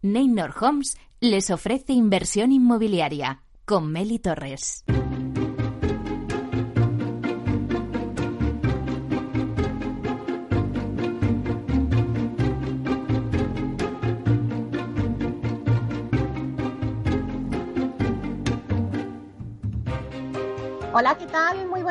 Neynor Homes les ofrece inversión inmobiliaria con Meli Torres. Hola, ¿qué tal?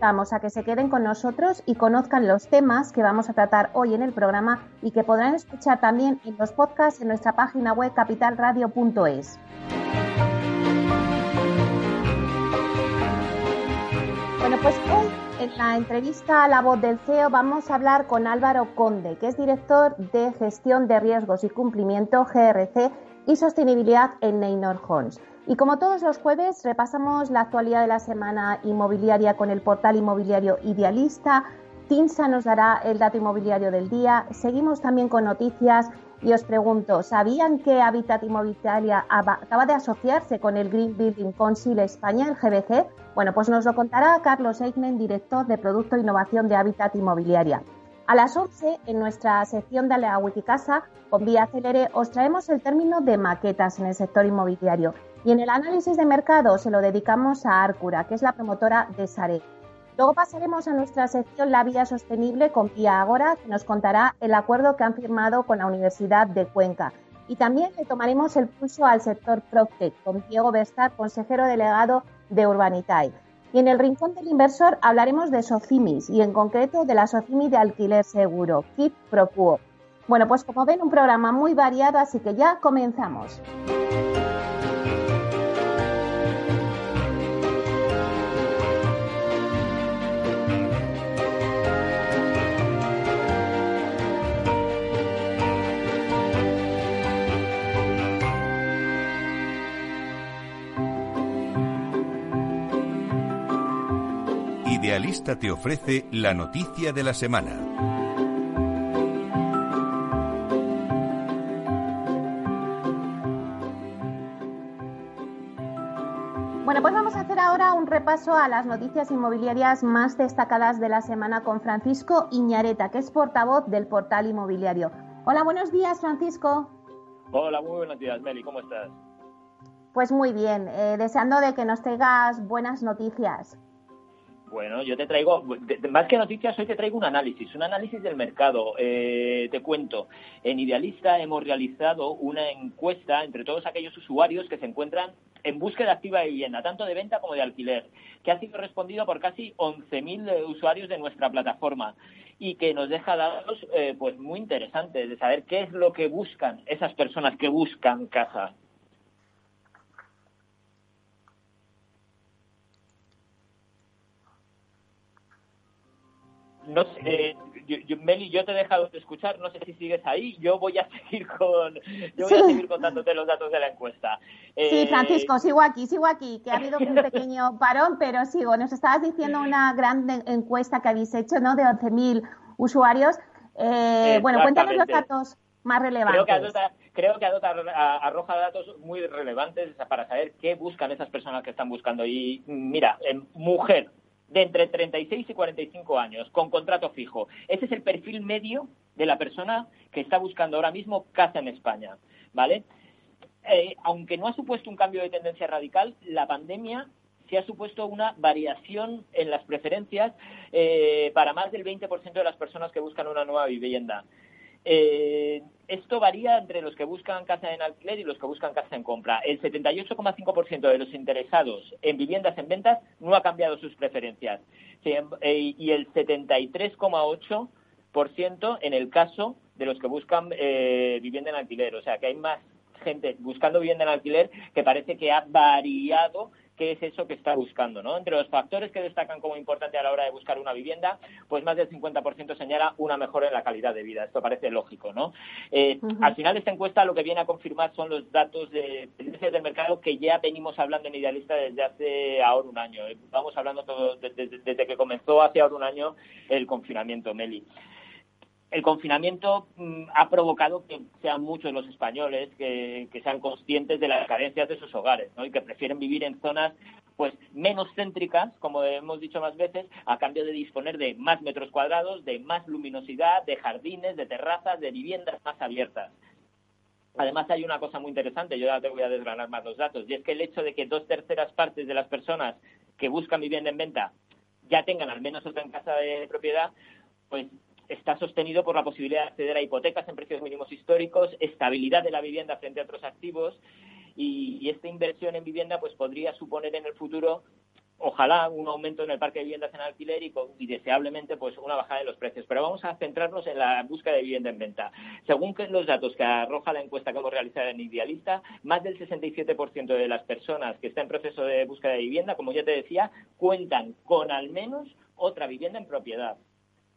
invitamos a que se queden con nosotros y conozcan los temas que vamos a tratar hoy en el programa y que podrán escuchar también en los podcasts en nuestra página web capitalradio.es. Bueno, pues hoy en la entrevista a la voz del CEO vamos a hablar con Álvaro Conde, que es director de gestión de riesgos y cumplimiento GRC y sostenibilidad en Neynor Homes. Y como todos los jueves, repasamos la actualidad de la semana inmobiliaria con el portal inmobiliario Idealista. Tinsa nos dará el dato inmobiliario del día. Seguimos también con noticias y os pregunto, ¿sabían que Habitat Inmobiliaria acaba de asociarse con el Green Building Council España, el GBC? Bueno, pues nos lo contará Carlos Eichmann, director de Producto e Innovación de Habitat Inmobiliaria. A las 11, en nuestra sección de la Wikicasa, con Vía Celere, os traemos el término de maquetas en el sector inmobiliario. Y en el análisis de mercado se lo dedicamos a Arcura, que es la promotora de Sare. Luego pasaremos a nuestra sección La Vía Sostenible con Pia Agora, que nos contará el acuerdo que han firmado con la Universidad de Cuenca. Y también le tomaremos el pulso al sector Proctec con Diego Bestar, consejero delegado de Urbanitae. Y en el rincón del inversor hablaremos de Socimis y en concreto de la Socimi de alquiler seguro, KIP Procuo. Bueno, pues como ven, un programa muy variado, así que ya comenzamos. Idealista te ofrece la noticia de la semana. Bueno, pues vamos a hacer ahora un repaso a las noticias inmobiliarias más destacadas de la semana con Francisco Iñareta, que es portavoz del portal inmobiliario. Hola, buenos días, Francisco. Hola, muy buenos días, Meli, ¿cómo estás? Pues muy bien, eh, deseando de que nos traigas buenas noticias. Bueno, yo te traigo, más que noticias, hoy te traigo un análisis, un análisis del mercado. Eh, te cuento, en Idealista hemos realizado una encuesta entre todos aquellos usuarios que se encuentran en búsqueda activa de vivienda, tanto de venta como de alquiler, que ha sido respondido por casi 11.000 eh, usuarios de nuestra plataforma y que nos deja datos eh, pues muy interesantes de saber qué es lo que buscan esas personas que buscan casa. No sé, yo, Meli, yo te he dejado de escuchar, no sé si sigues ahí, yo voy a seguir con, yo voy a seguir contándote los datos de la encuesta. sí, eh, Francisco, sigo aquí, sigo aquí, que ha habido un pequeño parón, pero sigo. Nos estabas diciendo una gran encuesta que habéis hecho, ¿no? De 11.000 usuarios. Eh, bueno, cuéntanos los datos más relevantes. Creo que Adota, arroja datos muy relevantes para saber qué buscan esas personas que están buscando. Y mira, en mujer, de entre 36 y 45 años, con contrato fijo. Ese es el perfil medio de la persona que está buscando ahora mismo casa en España, ¿vale? Eh, aunque no ha supuesto un cambio de tendencia radical, la pandemia sí ha supuesto una variación en las preferencias eh, para más del 20% de las personas que buscan una nueva vivienda. Eh, esto varía entre los que buscan casa en alquiler y los que buscan casa en compra. El 78,5% de los interesados en viviendas en ventas no ha cambiado sus preferencias em, eh, y el 73,8% en el caso de los que buscan eh, vivienda en alquiler. O sea, que hay más gente buscando vivienda en alquiler que parece que ha variado qué es eso que está buscando. ¿no? Entre los factores que destacan como importante a la hora de buscar una vivienda, pues más del 50% señala una mejora en la calidad de vida. Esto parece lógico. ¿no? Eh, al final de esta encuesta lo que viene a confirmar son los datos de tendencias del mercado que ya venimos hablando en Idealista desde hace ahora un año. Vamos hablando todo, desde, desde que comenzó hace ahora un año el confinamiento, Meli el confinamiento mm, ha provocado que sean muchos los españoles que, sean conscientes de las carencias de sus hogares y que prefieren vivir en zonas pues menos céntricas, como hemos dicho más veces, a cambio de disponer de más metros cuadrados, de más luminosidad, de jardines, de terrazas, de viviendas más abiertas. Además hay una cosa muy interesante, yo ya te voy a desgranar más los datos, y es que el hecho de que dos terceras partes de las personas que buscan vivienda en venta ya tengan al menos otra en casa de propiedad, pues está sostenido por la posibilidad de acceder a hipotecas en precios mínimos históricos, estabilidad de la vivienda frente a otros activos y, esta inversión en vivienda pues podría suponer en el futuro ojalá un aumento en el parque de viviendas en alquiler y, deseablemente pues una bajada de los precios. Pero vamos a centrarnos en la búsqueda de vivienda en venta. Según los datos que arroja la encuesta que hemos realizado en Idealista, más del 67% de las personas que están en proceso de búsqueda de vivienda, como ya te decía, cuentan con al menos otra vivienda en propiedad.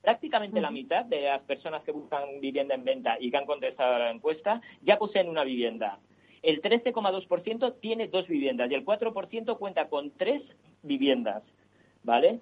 Prácticamente la mitad de las personas que buscan vivienda en venta y que han contestado a la encuesta ya poseen una vivienda. El 13,2% tiene dos viviendas y el 4% cuenta con tres viviendas. ¿Vale?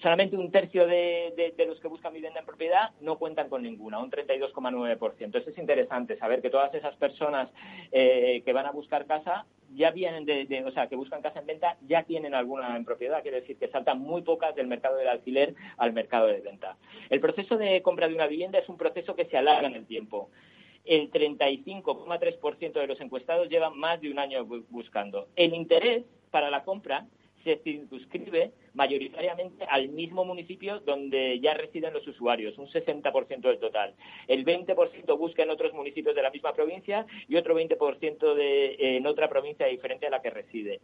Solamente un tercio de, los que buscan vivienda en propiedad no cuentan con ninguna, un 32,9%. Eso es interesante, saber que todas esas personas eh, que van a buscar casa ya vienen de, o sea, que buscan casa en venta, ya tienen alguna en propiedad, quiere decir que saltan muy pocas del mercado del alquiler al mercado de venta. El proceso de compra de una vivienda es un proceso que se alarga en el tiempo el 35,3% de los encuestados llevan más de un año buscando. El interés para la compra se circunscribe mayoritariamente al mismo municipio donde ya residen los usuarios, un 60% del total. El 20% busca en otros municipios de la misma provincia y otro 20% de, en otra provincia diferente a la que reside.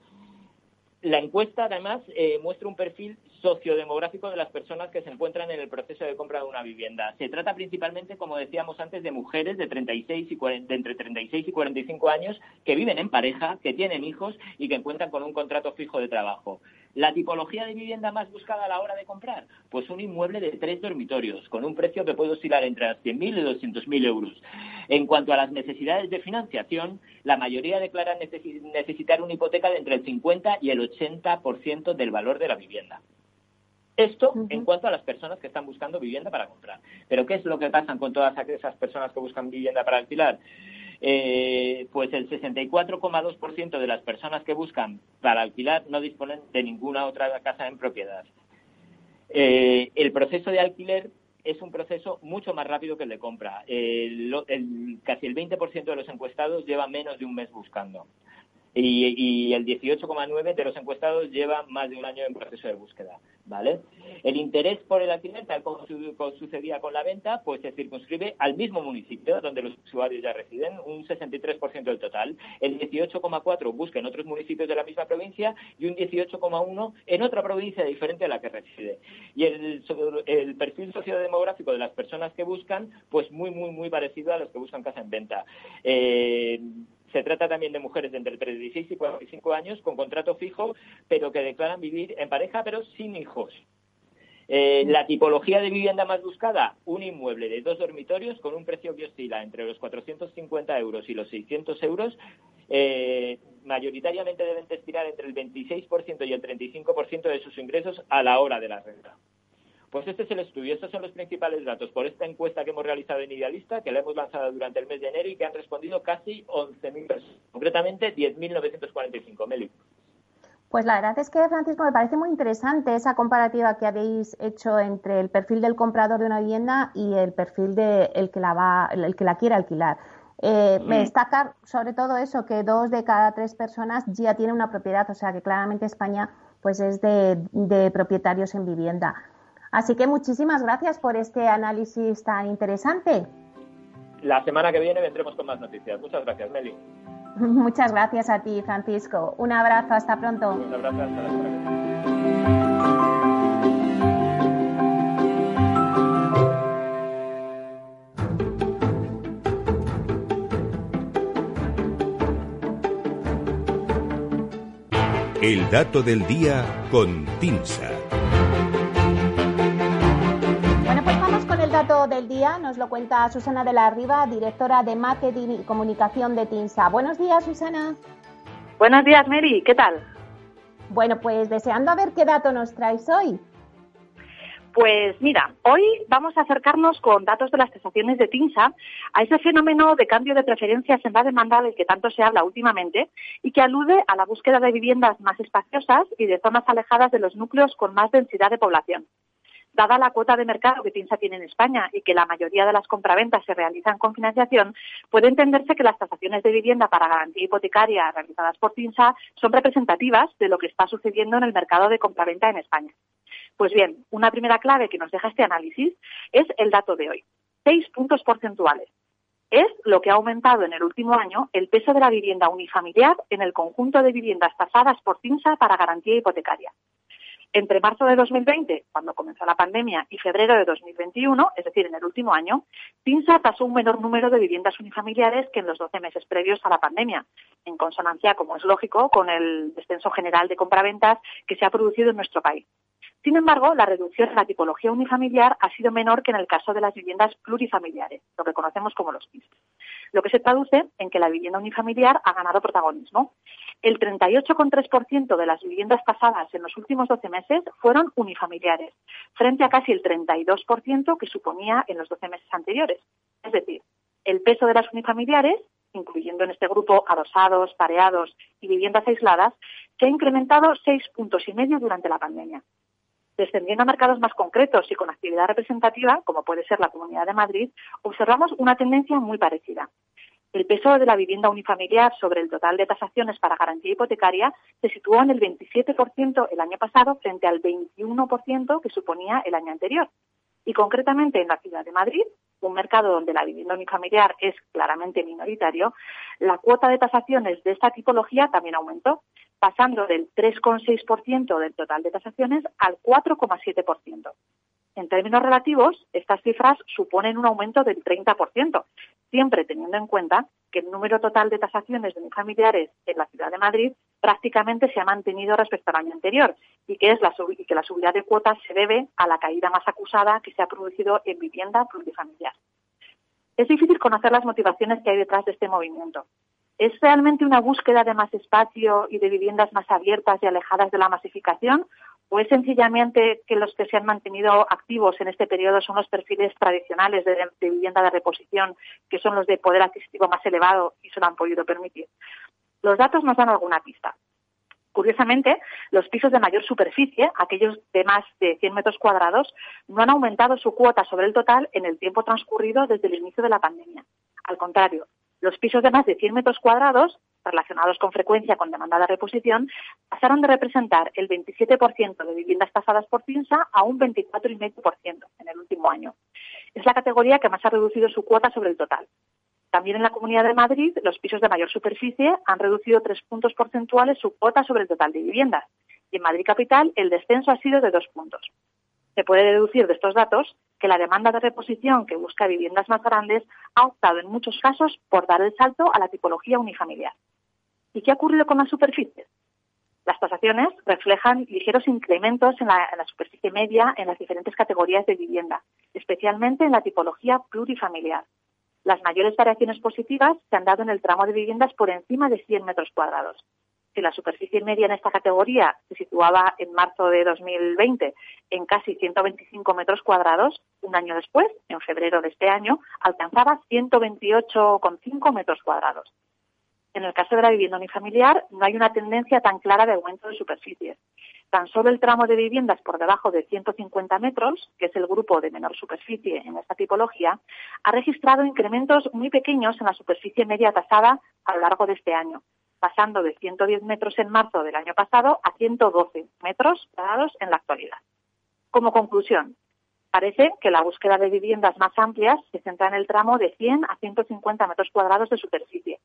La encuesta, además, eh, muestra un perfil sociodemográfico de las personas que se encuentran en el proceso de compra de una vivienda. Se trata principalmente, como decíamos antes, de mujeres de, 36 y de entre 36 y 45 años que viven en pareja, que tienen hijos y que cuentan con un contrato fijo de trabajo. La tipología de vivienda más buscada a la hora de comprar, pues un inmueble de tres dormitorios, con un precio que puede oscilar entre las 100.000 y 200.000 euros. En cuanto a las necesidades de financiación, la mayoría declaran necesitar una hipoteca de entre el 50 y el 80% del valor de la vivienda. Esto en cuanto a las personas que están buscando vivienda para comprar. Pero ¿qué es lo que pasa con todas esas personas que buscan vivienda para alquilar? Eh, pues el 64,2% de las personas que buscan para alquilar no disponen de ninguna otra casa en propiedad. Eh, el proceso de alquiler es un proceso mucho más rápido que el de compra. casi el 20% de los encuestados lleva menos de un mes buscando y, el 18,9 de los encuestados lleva más de un año en proceso de búsqueda, ¿vale? El interés por el alquiler, tal como, sucedía con la venta, pues se circunscribe al mismo municipio donde los usuarios ya residen, un 63% del total. El 18,4 busca en otros municipios de la misma provincia y un 18,1 en otra provincia diferente a la que reside. Y el, el perfil sociodemográfico de las personas que buscan, pues muy, muy, muy parecido a los que buscan casa en venta. Eh, se trata también de mujeres de entre 36 y 45 años con contrato fijo, pero que declaran vivir en pareja, pero sin hijos. Eh, la tipología de vivienda más buscada, un inmueble de dos dormitorios con un precio que oscila entre los 450 euros y los 600 euros. Eh, mayoritariamente deben destinar entre el 26% y el 35% de sus ingresos a la hora de la renta. Pues este es el estudio, estos son los principales datos por esta encuesta que hemos realizado en Idealista, que la hemos lanzado durante el mes de enero y que han respondido casi 11.000 personas, concretamente 10.945. Meli. Pues la verdad es que, Francisco, me parece muy interesante esa comparativa que habéis hecho entre el perfil del comprador de una vivienda y el perfil de el que la va, el que la quiere alquilar. Eh, Me destaca sobre todo eso, que dos de cada tres personas ya tienen una propiedad, o sea que claramente España pues es de propietarios en vivienda. Así que muchísimas gracias por este análisis tan interesante. La semana que viene vendremos con más noticias. Muchas gracias, Meli. Muchas gracias a ti, Francisco. Un abrazo, hasta pronto. Un abrazo, hasta la semana que viene. El dato del día con Tinsa. Día. Nos lo cuenta Susana de la Riva, directora de Marketing y Comunicación de Tinsa. Buenos días, Susana. Buenos días, Mary. ¿Qué tal? Bueno, pues deseando a ver qué dato nos traes hoy. Pues mira, hoy vamos a acercarnos con datos de las tasaciones de TINSA a ese fenómeno de cambio de preferencias en la demanda del que tanto se habla últimamente y que alude a la búsqueda de viviendas más espaciosas y de zonas alejadas de los núcleos con más densidad de población. Dada la cuota de mercado que TINSA tiene en España y que la mayoría de las compraventas se realizan con financiación, puede entenderse que las tasaciones de vivienda para garantía hipotecaria realizadas por TINSA son representativas de lo que está sucediendo en el mercado de compraventa en España. Pues bien, una primera clave que nos deja este análisis es el dato de hoy. Seis puntos porcentuales. Es lo que ha aumentado en el último año el peso de la vivienda unifamiliar en el conjunto de viviendas tasadas por CINSA para garantía hipotecaria. Entre marzo de 2020, cuando comenzó la pandemia, y febrero de 2021, es decir, en el último año, TINSA tasó un menor número de viviendas unifamiliares que en los 12 meses previos a la pandemia, en consonancia, como es lógico, con el descenso general de compraventas que se ha producido en nuestro país. Sin embargo, la reducción en la tipología unifamiliar ha sido menor que en el caso de las viviendas plurifamiliares, lo que conocemos como los PIS, lo que se traduce en que la vivienda unifamiliar ha ganado protagonismo. El 38,3% de las viviendas pasadas en los últimos 12 meses fueron unifamiliares, frente a casi el 32% que suponía en los 12 meses anteriores. Es decir, el peso de las unifamiliares incluyendo en este grupo adosados, pareados y viviendas aisladas, se ha incrementado seis puntos y medio durante la pandemia. Descendiendo a mercados más concretos y con actividad representativa, como puede ser la Comunidad de Madrid, observamos una tendencia muy parecida. El peso de la vivienda unifamiliar sobre el total de tasaciones para garantía hipotecaria se situó en el 27% el año pasado frente al 21% que suponía el año anterior. Y concretamente en la ciudad de Madrid, un mercado donde la vivienda unifamiliar es claramente minoritario, la cuota de tasaciones de esta tipología también aumentó, pasando del 3,6% del total de tasaciones al 4,7%. En términos relativos, estas cifras suponen un aumento del 30%, siempre teniendo en cuenta que el número total de tasaciones de unifamiliares en la ciudad de Madrid prácticamente se ha mantenido respecto al año anterior y que, es la, y que la subida de cuotas se debe a la caída más acusada que se ha producido en vivienda plurifamiliar. Es difícil conocer las motivaciones que hay detrás de este movimiento. ¿Es realmente una búsqueda de más espacio y de viviendas más abiertas y alejadas de la masificación? ¿O es sencillamente que los que se han mantenido activos en este periodo son los perfiles tradicionales de, vivienda de reposición, que son los de poder adquisitivo más elevado y se lo han podido permitir? Los datos nos dan alguna pista. Curiosamente, los pisos de mayor superficie, aquellos de más de 100 metros cuadrados, no han aumentado su cuota sobre el total en el tiempo transcurrido desde el inicio de la pandemia. Al contrario, los pisos de más de 100 metros cuadrados, relacionados con frecuencia con demanda de reposición, pasaron de representar el 27% de viviendas tasadas por PINSA a un 24,5% en el último año. Es la categoría que más ha reducido su cuota sobre el total. También en la Comunidad de Madrid, los pisos de mayor superficie han reducido tres puntos porcentuales su cuota sobre el total de viviendas. Y en Madrid Capital, el descenso ha sido de dos puntos. Se puede deducir de estos datos que la demanda de reposición que busca viviendas más grandes ha optado en muchos casos por dar el salto a la tipología unifamiliar. ¿Y qué ha ocurrido con las superficies? Las tasaciones reflejan ligeros incrementos en la, en la, superficie media en las diferentes categorías de vivienda, especialmente en la tipología plurifamiliar. Las mayores variaciones positivas se han dado en el tramo de viviendas por encima de 100 metros cuadrados, si la superficie media en esta categoría se situaba en marzo de 2020 en casi 125 metros cuadrados, un año después, en febrero de este año, alcanzaba 128,5 metros cuadrados. En el caso de la vivienda unifamiliar, no hay una tendencia tan clara de aumento de superficies. Tan solo el tramo de viviendas por debajo de 150 metros, que es el grupo de menor superficie en esta tipología, ha registrado incrementos muy pequeños en la superficie media tasada a lo largo de este año, pasando de 110 metros en marzo del año pasado a 112 metros cuadrados en la actualidad. Como conclusión, parece que la búsqueda de viviendas más amplias se centra en el tramo de 100 a 150 metros cuadrados de superficie.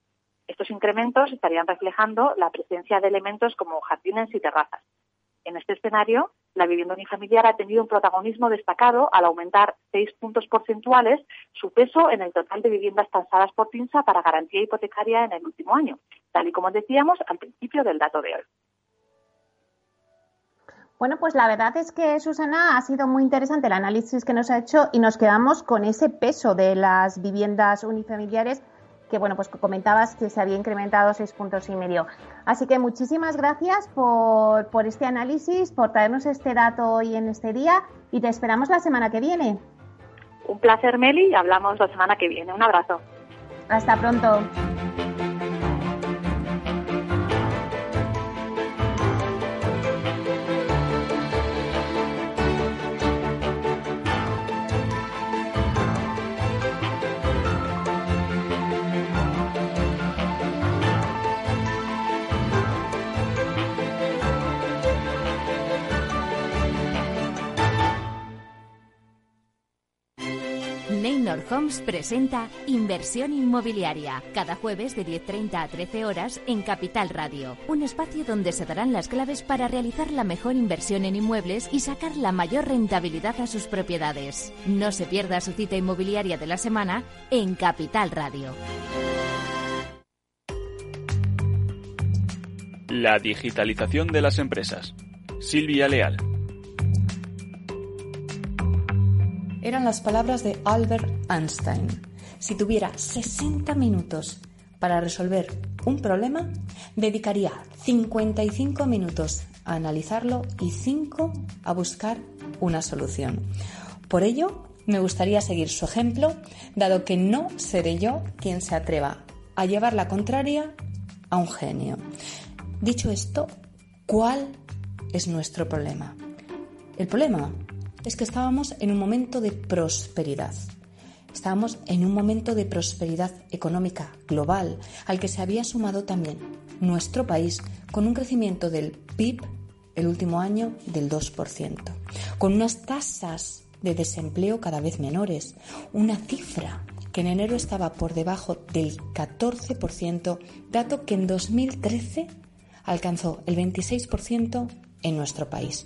Estos incrementos estarían reflejando la presencia de elementos como jardines y terrazas. En este escenario, la vivienda unifamiliar ha tenido un protagonismo destacado al aumentar seis puntos porcentuales su peso en el total de viviendas tasadas por PINSA para garantía hipotecaria en el último año, tal y como decíamos al principio del dato de hoy. Bueno, pues la verdad es que Susana ha sido muy interesante el análisis que nos ha hecho y nos quedamos con ese peso de las viviendas unifamiliares que bueno, pues comentabas que se había incrementado seis puntos y medio. Así que muchísimas gracias por, por este análisis, por traernos este dato hoy en este día y te esperamos la semana que viene. Un placer, Meli, y hablamos la semana que viene. Un abrazo. Hasta pronto. Homes presenta Inversión Inmobiliaria, cada jueves de 10.30 a 13 horas en Capital Radio. Un espacio donde se darán las claves para realizar la mejor inversión en inmuebles y sacar la mayor rentabilidad a sus propiedades. No se pierda su cita inmobiliaria de la semana en Capital Radio. La digitalización de las empresas. Silvia Leal. eran las palabras de Albert Einstein. Si tuviera 60 minutos para resolver un problema, dedicaría 55 minutos a analizarlo y 5 a buscar una solución. Por ello, me gustaría seguir su ejemplo, dado que no seré yo quien se atreva a llevar la contraria a un genio. Dicho esto, ¿cuál es nuestro problema? El problema es que estábamos en un momento de prosperidad. Estábamos en un momento de prosperidad económica global al que se había sumado también nuestro país con un crecimiento del PIB el último año del 2%, con unas tasas de desempleo cada vez menores, una cifra que en enero estaba por debajo del 14%, dato que en 2013 alcanzó el 26% en nuestro país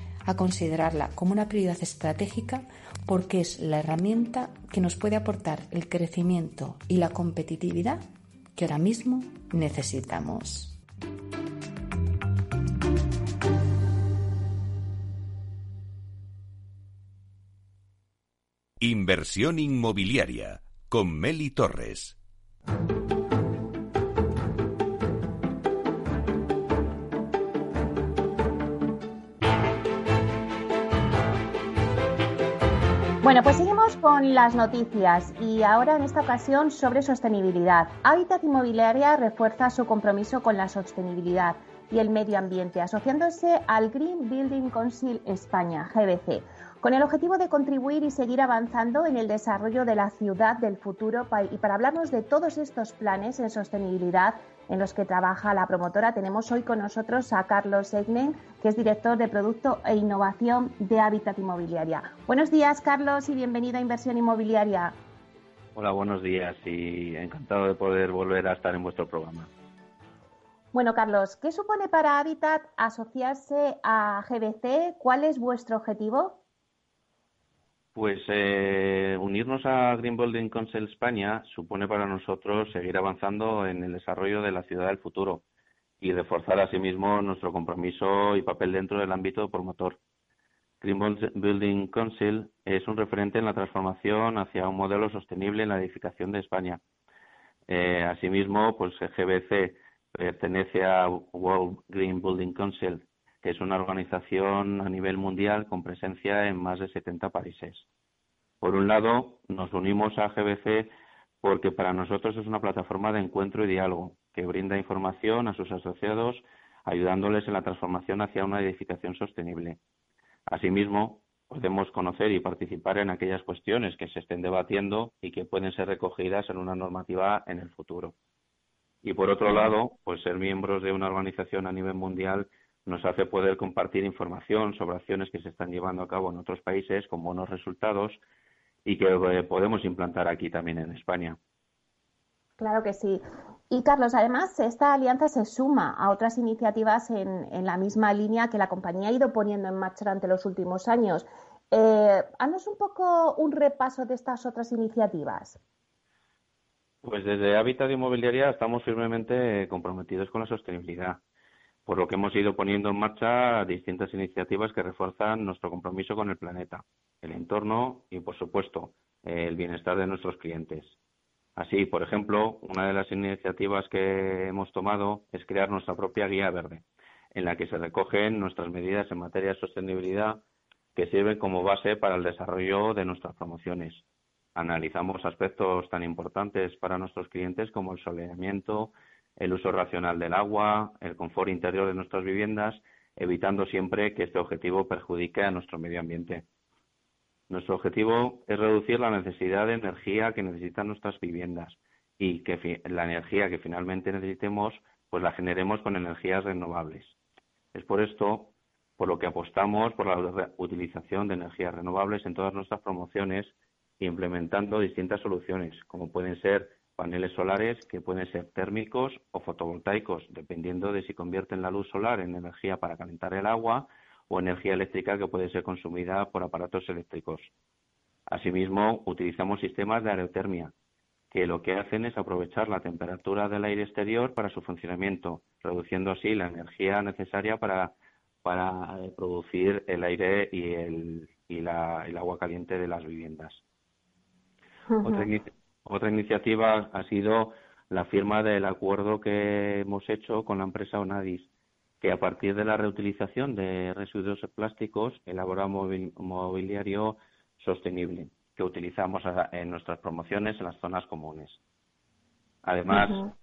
a considerarla como una prioridad estratégica porque es la herramienta que nos puede aportar el crecimiento y la competitividad que ahora mismo necesitamos. Inversión inmobiliaria con Meli Torres. Bueno, pues seguimos con las noticias y ahora en esta ocasión sobre sostenibilidad. Habitat Inmobiliaria refuerza su compromiso con la sostenibilidad y el medio ambiente, asociándose al Green Building Council España, GBC, con el objetivo de contribuir y seguir avanzando en el desarrollo de la ciudad del futuro. Y para hablarnos de todos estos planes en sostenibilidad, en los que trabaja la promotora. Tenemos hoy con nosotros a Carlos Egnen, que es director de Producto e Innovación de Hábitat Inmobiliaria. Buenos días, Carlos, y bienvenido a Inversión Inmobiliaria. Hola, buenos días y encantado de poder volver a estar en vuestro programa. Bueno, Carlos, ¿qué supone para Habitat asociarse a GBC? ¿Cuál es vuestro objetivo? Pues eh, unirnos a Green Building Council España supone para nosotros seguir avanzando en el desarrollo de la ciudad del futuro y reforzar asimismo nuestro compromiso y papel dentro del ámbito promotor. Green Building Council es un referente en la transformación hacia un modelo sostenible en la edificación de España. Eh, asimismo, pues GBC pertenece a World Green Building Council, que es una organización a nivel mundial con presencia en más de 70 países. Por un lado, nos unimos a GBC porque para nosotros es una plataforma de encuentro y diálogo que brinda información a sus asociados, ayudándoles en la transformación hacia una edificación sostenible. Asimismo, podemos conocer y participar en aquellas cuestiones que se estén debatiendo y que pueden ser recogidas en una normativa en el futuro. Y por otro lado, pues ser miembros de una organización a nivel mundial nos hace poder compartir información sobre acciones que se están llevando a cabo en otros países con buenos resultados y que eh, podemos implantar aquí también en España. Claro que sí. Y Carlos, además, esta alianza se suma a otras iniciativas en, la misma línea que la compañía ha ido poniendo en marcha durante los últimos años. Eh, haznos un poco un repaso de estas otras iniciativas. Pues desde Hábitat Inmobiliaria estamos firmemente comprometidos con la sostenibilidad, por lo que hemos ido poniendo en marcha distintas iniciativas que refuerzan nuestro compromiso con el planeta, el entorno y, por supuesto, el bienestar de nuestros clientes. Así, por ejemplo, una de las iniciativas que hemos tomado es crear nuestra propia guía verde, en la que se recogen nuestras medidas en materia de sostenibilidad que sirven como base para el desarrollo de nuestras promociones. Analizamos aspectos tan importantes para nuestros clientes como el soleamiento, el uso racional del agua, el confort interior de nuestras viviendas, evitando siempre que este objetivo perjudique a nuestro medio ambiente. Nuestro objetivo es reducir la necesidad de energía que necesitan nuestras viviendas y que la energía que finalmente necesitemos pues la generemos con energías renovables. Es por esto por lo que apostamos por la utilización de energías renovables en todas nuestras promociones implementando distintas soluciones, como pueden ser paneles solares que pueden ser térmicos o fotovoltaicos, dependiendo de si convierten la luz solar en energía para calentar el agua o energía eléctrica que puede ser consumida por aparatos eléctricos. Asimismo, utilizamos sistemas de aerotermia, que lo que hacen es aprovechar la temperatura del aire exterior para su funcionamiento, reduciendo así la energía necesaria para, para eh, producir el aire y, el, y la, el agua caliente de las viviendas. otra, otra iniciativa ha sido la firma del acuerdo que hemos hecho con la empresa Onadis, que a partir de la reutilización de residuos plásticos elabora mobiliario sostenible que utilizamos en nuestras promociones en las zonas comunes. Además,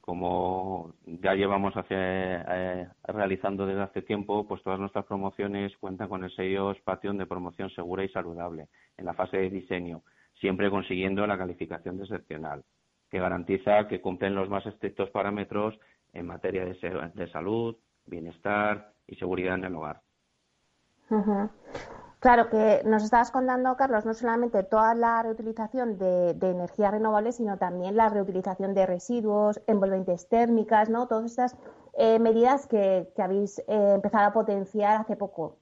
como ya llevamos eh, realizando desde hace tiempo, pues todas nuestras promociones cuentan con el sello Spation de promoción segura y saludable en la fase de diseño, siempre consiguiendo la calificación de excepcional, que garantiza que cumplen los más estrictos parámetros en materia de salud, bienestar y seguridad en el hogar. Claro que nos estabas contando, Carlos, no solamente toda la reutilización de, energías renovables, sino también la reutilización de residuos, envolventes térmicas, ¿no? Todas estas eh, medidas que, habéis eh, empezado a potenciar hace poco.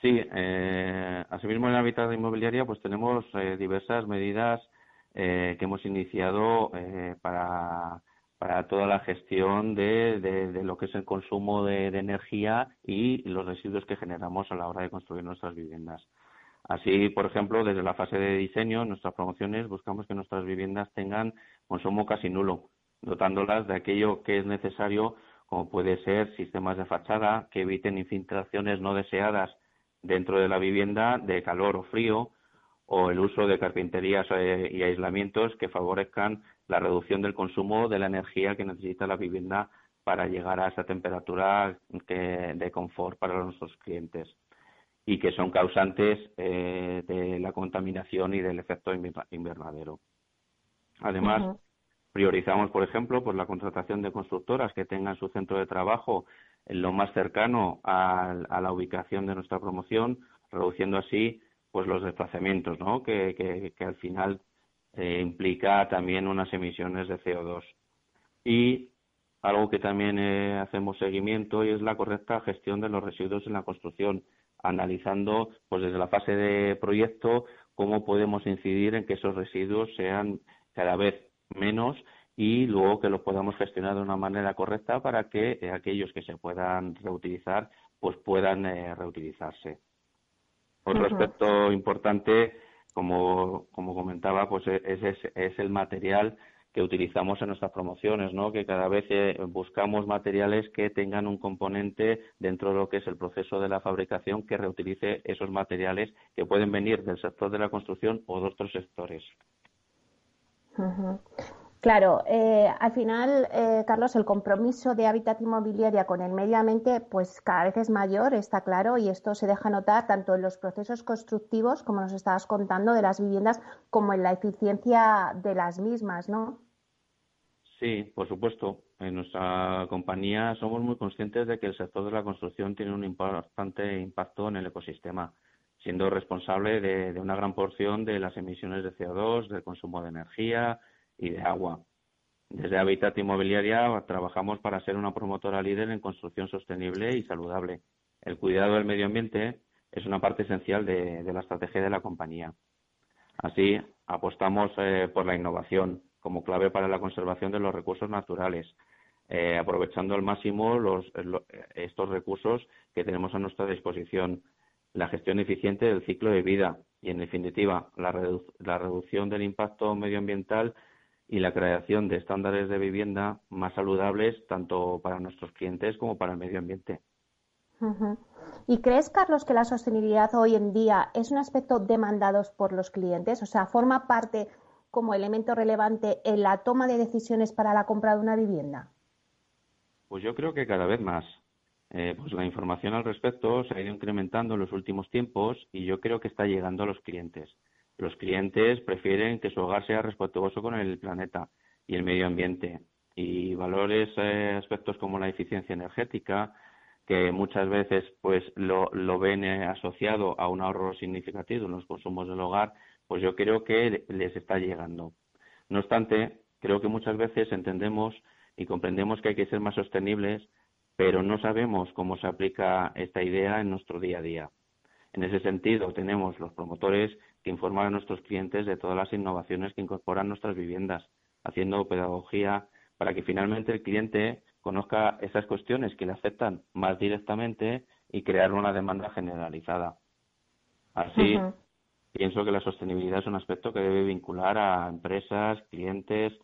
Sí, eh, asimismo en la Hábitat Inmobiliaria pues tenemos diversas medidas que hemos iniciado para para toda la gestión de, de, lo que es el consumo de, energía y los residuos que generamos a la hora de construir nuestras viviendas. Así, por ejemplo, desde la fase de diseño, nuestras promociones buscamos que nuestras viviendas tengan consumo casi nulo, dotándolas de aquello que es necesario, como puede ser sistemas de fachada que eviten infiltraciones no deseadas dentro de la vivienda de calor o frío, o el uso de carpinterías eh, y aislamientos que favorezcan la reducción del consumo de la energía que necesita la vivienda para llegar a esa temperatura de confort para nuestros clientes y que son causantes eh, de la contaminación y del efecto invernadero. Además, priorizamos, por ejemplo, pues la contratación de constructoras que tengan su centro de trabajo lo más cercano a, la ubicación de nuestra promoción, reduciendo así pues los desplazamientos, que al final eh, implica también unas emisiones de CO2. Y algo que también eh, hacemos seguimiento y es la correcta gestión de los residuos en la construcción, analizando pues desde la fase de proyecto cómo podemos incidir en que esos residuos sean cada vez menos y luego que los podamos gestionar de una manera correcta para que eh, aquellos que se puedan reutilizar pues puedan reutilizarse. Otro aspecto importante como, como comentaba, pues e, es, es, el material que utilizamos en nuestras promociones, ¿no? Que cada vez eh, buscamos materiales que tengan un componente dentro de lo que es el proceso de la fabricación que reutilice esos materiales que pueden venir del sector de la construcción o de otros sectores. Claro, eh, al final, eh, Carlos, el compromiso de Hábitat Inmobiliaria con el medio ambiente, pues cada vez es mayor, está claro, y esto se deja notar tanto en los procesos constructivos, como nos estabas contando, de las viviendas, como en la eficiencia de las mismas, ¿no? Sí, por supuesto. En nuestra compañía somos muy conscientes de que el sector de la construcción tiene un importante impacto en el ecosistema, siendo responsable de una gran porción de las emisiones de CO2, del consumo de energía, y de agua. Desde Habitat Inmobiliaria trabajamos para ser una promotora líder en construcción sostenible y saludable. El cuidado del medio ambiente es una parte esencial de, la estrategia de la compañía. Así, apostamos eh, por la innovación como clave para la conservación de los recursos naturales, eh, aprovechando al máximo estos recursos que tenemos a nuestra disposición, la gestión eficiente del ciclo de vida y, en definitiva, la reducción del impacto medioambiental y la creación de estándares de vivienda más saludables tanto para nuestros clientes como para el medio ambiente. ¿Y crees, Carlos, que la sostenibilidad hoy en día es un aspecto demandado por los clientes? O sea, ¿forma parte como elemento relevante en la toma de decisiones para la compra de una vivienda? Pues yo creo que cada vez más. Eh, pues la información al respecto se ha ido incrementando en los últimos tiempos y yo creo que está llegando a los clientes. Los clientes prefieren que su hogar sea respetuoso con el planeta y el medio ambiente y valores eh, aspectos como la eficiencia energética que muchas veces pues lo, lo ven eh, asociado a un ahorro significativo en los consumos del hogar, pues yo creo que les está llegando. No obstante, creo que muchas veces entendemos y comprendemos que hay que ser más sostenibles, pero no sabemos cómo se aplica esta idea en nuestro día a día. En ese sentido, tenemos los promotores que informan a nuestros clientes de todas las innovaciones que incorporan nuestras viviendas, haciendo pedagogía para que finalmente el cliente conozca esas cuestiones que le afectan más directamente y crear una demanda generalizada. Así, pienso que la sostenibilidad es un aspecto que debe vincular a empresas, clientes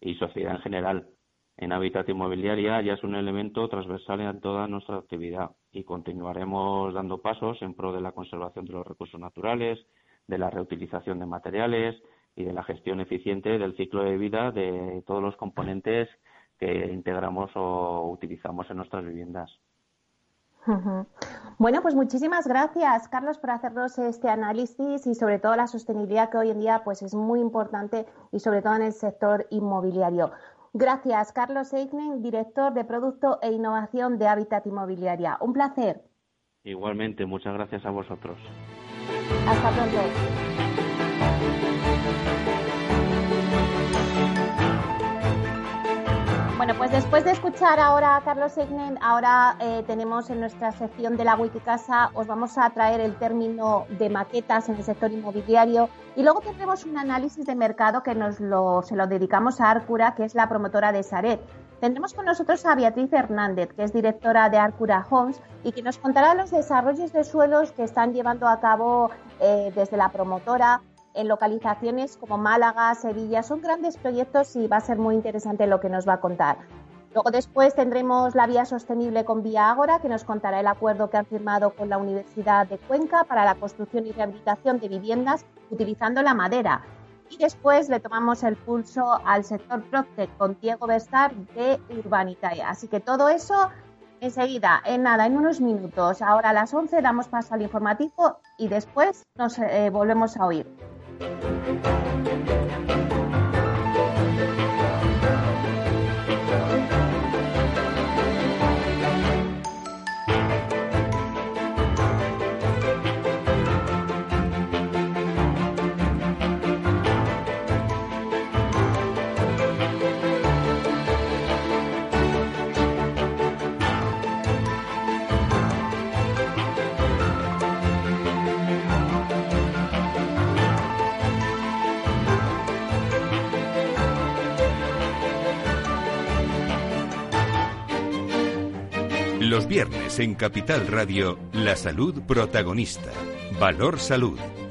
y sociedad en general, en Hábitat Inmobiliaria ya es un elemento transversal en toda nuestra actividad y continuaremos dando pasos en pro de la conservación de los recursos naturales, de la reutilización de materiales y de la gestión eficiente del ciclo de vida de todos los componentes que integramos o utilizamos en nuestras viviendas. Bueno, pues muchísimas gracias, Carlos, por hacernos este análisis y sobre todo la sostenibilidad que hoy en día pues es muy importante y sobre todo en el sector inmobiliario. Gracias, Carlos Eignen, director de Producto e Innovación de Hábitat Inmobiliaria. Un placer. Igualmente, muchas gracias a vosotros. Hasta pronto. Bueno, pues después de escuchar ahora a Carlos Egnen, ahora eh, tenemos en nuestra sección de la Wikicasa, os vamos a traer el término de maquetas en el sector inmobiliario y luego tendremos un análisis de mercado que nos lo, se lo dedicamos a Arcura, que es la promotora de Saret. Tendremos con nosotros a Beatriz Hernández, que es directora de Arcura Homes y que nos contará los desarrollos de suelos que están llevando a cabo eh, desde la promotora en localizaciones como Málaga, Sevilla. Son grandes proyectos y va a ser muy interesante lo que nos va a contar. Luego después tendremos la vía sostenible con Vía Ágora, que nos contará el acuerdo que han firmado con la Universidad de Cuenca para la construcción y rehabilitación de viviendas utilizando la madera. Y después le tomamos el pulso al sector Proctec con Diego Bestar de Urbanitae. Así que todo eso enseguida, en nada, en unos minutos. Ahora a las 11 damos paso al informativo y después nos eh, volvemos a oír. Viernes en Capital Radio, La Salud Protagonista. Valor Salud.